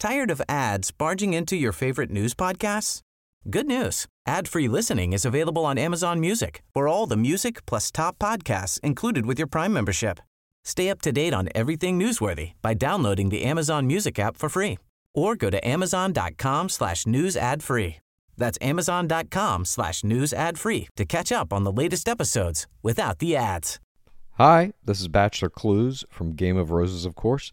Tired of ads barging into your favorite news podcasts? Good news. Ad-free listening is available on Amazon Music. For all the music plus top podcasts included with your Prime membership. Stay up to date on everything newsworthy by downloading the Amazon Music app for free or go to amazon.com slash news ad free. That's amazon.com slash news ad free to catch up on the latest episodes without the ads. Hi, this is Bachelor Clues from Game of Roses, of course,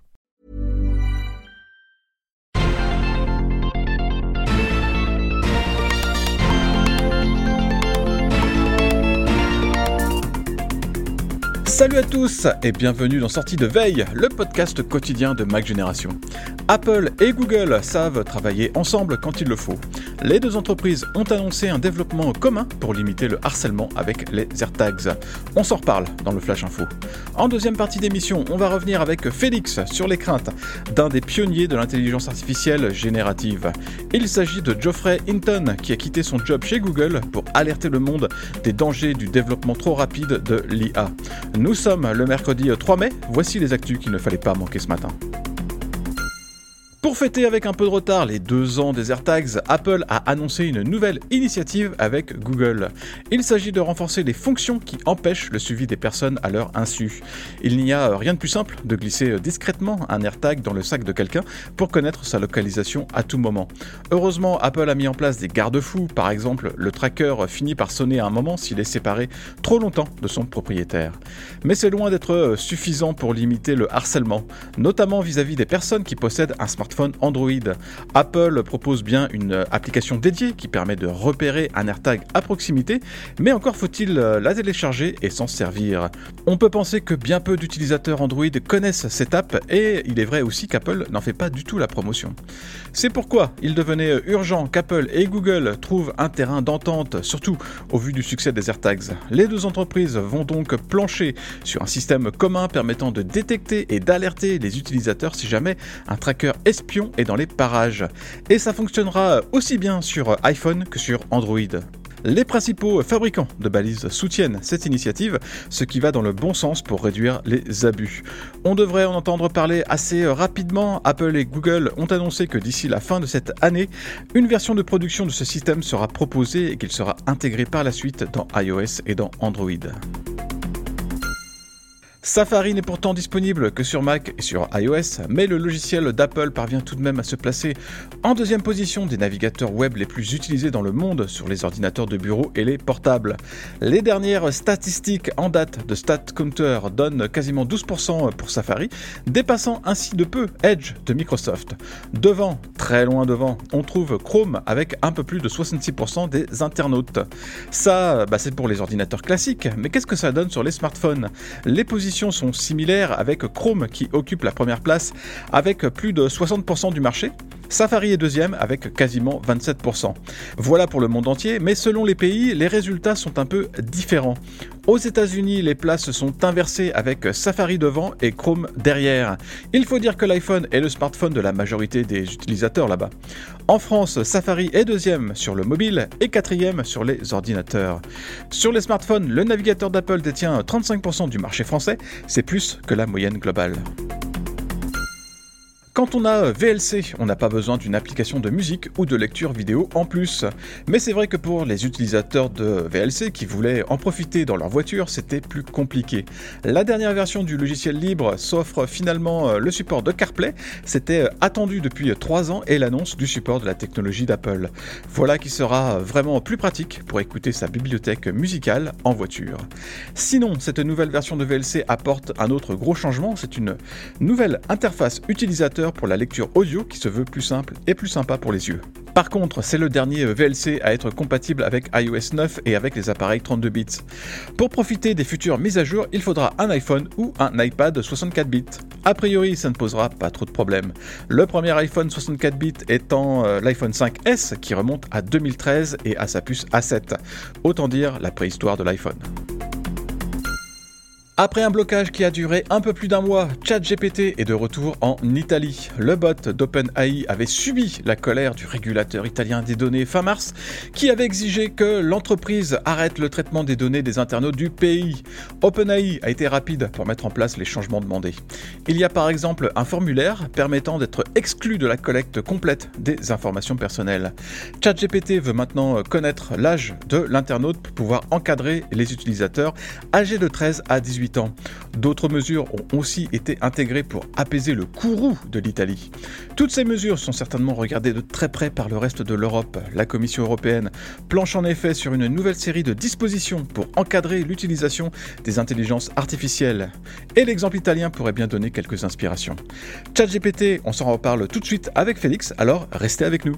Salut à tous et bienvenue dans Sortie de Veille, le podcast quotidien de Mac Génération. Apple et Google savent travailler ensemble quand il le faut. Les deux entreprises ont annoncé un développement commun pour limiter le harcèlement avec les AirTags. On s'en reparle dans le Flash Info. En deuxième partie d'émission, on va revenir avec Félix sur les craintes d'un des pionniers de l'intelligence artificielle générative. Il s'agit de Geoffrey Hinton qui a quitté son job chez Google pour alerter le monde des dangers du développement trop rapide de l'IA. Nous sommes le mercredi 3 mai, voici les actus qu'il ne fallait pas manquer ce matin. Pour fêter avec un peu de retard les deux ans des AirTags, Apple a annoncé une nouvelle initiative avec Google. Il s'agit de renforcer les fonctions qui empêchent le suivi des personnes à leur insu. Il n'y a rien de plus simple de glisser discrètement un AirTag dans le sac de quelqu'un pour connaître sa localisation à tout moment. Heureusement, Apple a mis en place des garde-fous, par exemple, le tracker finit par sonner à un moment s'il est séparé trop longtemps de son propriétaire. Mais c'est loin d'être suffisant pour limiter le harcèlement, notamment vis-à-vis des personnes qui possèdent un smartphone Android. Apple propose bien une application dédiée qui permet de repérer un AirTag à proximité, mais encore faut-il la télécharger et s'en servir. On peut penser que bien peu d'utilisateurs Android connaissent cette app et il est vrai aussi qu'Apple n'en fait pas du tout la promotion. C'est pourquoi il devenait urgent qu'Apple et Google trouvent un terrain d'entente, surtout au vu du succès des AirTags. Les deux entreprises vont donc plancher sur un système commun permettant de détecter et d'alerter les utilisateurs si jamais un tracker espion est dans les parages. Et ça fonctionnera aussi bien sur iPhone que sur Android. Les principaux fabricants de balises soutiennent cette initiative, ce qui va dans le bon sens pour réduire les abus. On devrait en entendre parler assez rapidement. Apple et Google ont annoncé que d'ici la fin de cette année, une version de production de ce système sera proposée et qu'il sera intégré par la suite dans iOS et dans Android. Safari n'est pourtant disponible que sur Mac et sur iOS, mais le logiciel d'Apple parvient tout de même à se placer en deuxième position des navigateurs web les plus utilisés dans le monde sur les ordinateurs de bureau et les portables. Les dernières statistiques en date de StatCounter donnent quasiment 12% pour Safari, dépassant ainsi de peu Edge de Microsoft. Devant, très loin devant, on trouve Chrome avec un peu plus de 66% des internautes. Ça, bah, c'est pour les ordinateurs classiques, mais qu'est-ce que ça donne sur les smartphones? Sont similaires avec Chrome qui occupe la première place avec plus de 60% du marché. Safari est deuxième avec quasiment 27%. Voilà pour le monde entier, mais selon les pays, les résultats sont un peu différents. Aux États-Unis, les places sont inversées avec Safari devant et Chrome derrière. Il faut dire que l'iPhone est le smartphone de la majorité des utilisateurs là-bas. En France, Safari est deuxième sur le mobile et quatrième sur les ordinateurs. Sur les smartphones, le navigateur d'Apple détient 35% du marché français, c'est plus que la moyenne globale. Quand on a VLC, on n'a pas besoin d'une application de musique ou de lecture vidéo en plus. Mais c'est vrai que pour les utilisateurs de VLC qui voulaient en profiter dans leur voiture, c'était plus compliqué. La dernière version du logiciel libre s'offre finalement euh, le support de CarPlay. C'était euh, attendu depuis 3 ans et l'annonce du support de la technologie d'Apple. Voilà qui sera vraiment plus pratique pour écouter sa bibliothèque musicale en voiture. Sinon, cette nouvelle version de VLC apporte un autre gros changement, c'est une nouvelle interface utilisateur pour la lecture audio qui se veut plus simple et plus sympa pour les yeux. Par contre, c'est le dernier VLC à être compatible avec iOS 9 et avec les appareils 32 bits. Pour profiter des futures mises à jour, il faudra un iPhone ou un iPad 64 bits. A priori, ça ne posera pas trop de problèmes. Le premier iPhone 64 bits étant euh, l'iPhone 5S qui remonte à 2013 et à sa puce A7. Autant dire la préhistoire de l'iPhone. Après un blocage qui a duré un peu plus d'un mois, ChatGPT est de retour en Italie. Le bot d'OpenAI avait subi la colère du régulateur italien des données fin mars, qui avait exigé que l'entreprise arrête le traitement des données des internautes du pays. OpenAI a été rapide pour mettre en place les changements demandés. Il y a par exemple un formulaire permettant d'être exclu de la collecte complète des informations personnelles. ChatGPT veut maintenant connaître l'âge de l'internaute pour pouvoir encadrer les utilisateurs âgés de 13 à 18 D'autres mesures ont aussi été intégrées pour apaiser le courroux de l'Italie. Toutes ces mesures sont certainement regardées de très près par le reste de l'Europe. La Commission européenne planche en effet sur une nouvelle série de dispositions pour encadrer l'utilisation des intelligences artificielles. Et l'exemple italien pourrait bien donner quelques inspirations. ChatGPT, on s'en reparle tout de suite avec Félix, alors restez avec nous.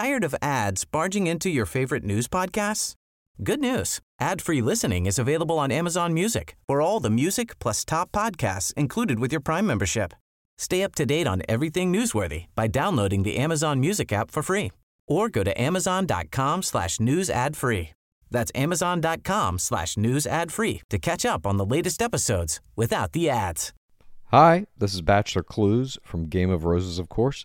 Tired of ads barging into your favorite news podcasts? Good news. Ad-free listening is available on Amazon Music for all the music plus top podcasts included with your Prime membership. Stay up to date on everything newsworthy by downloading the Amazon Music app for free or go to amazon.com slash news ad free. That's amazon.com slash news ad free to catch up on the latest episodes without the ads. Hi, this is Bachelor Clues from Game of Roses, of course,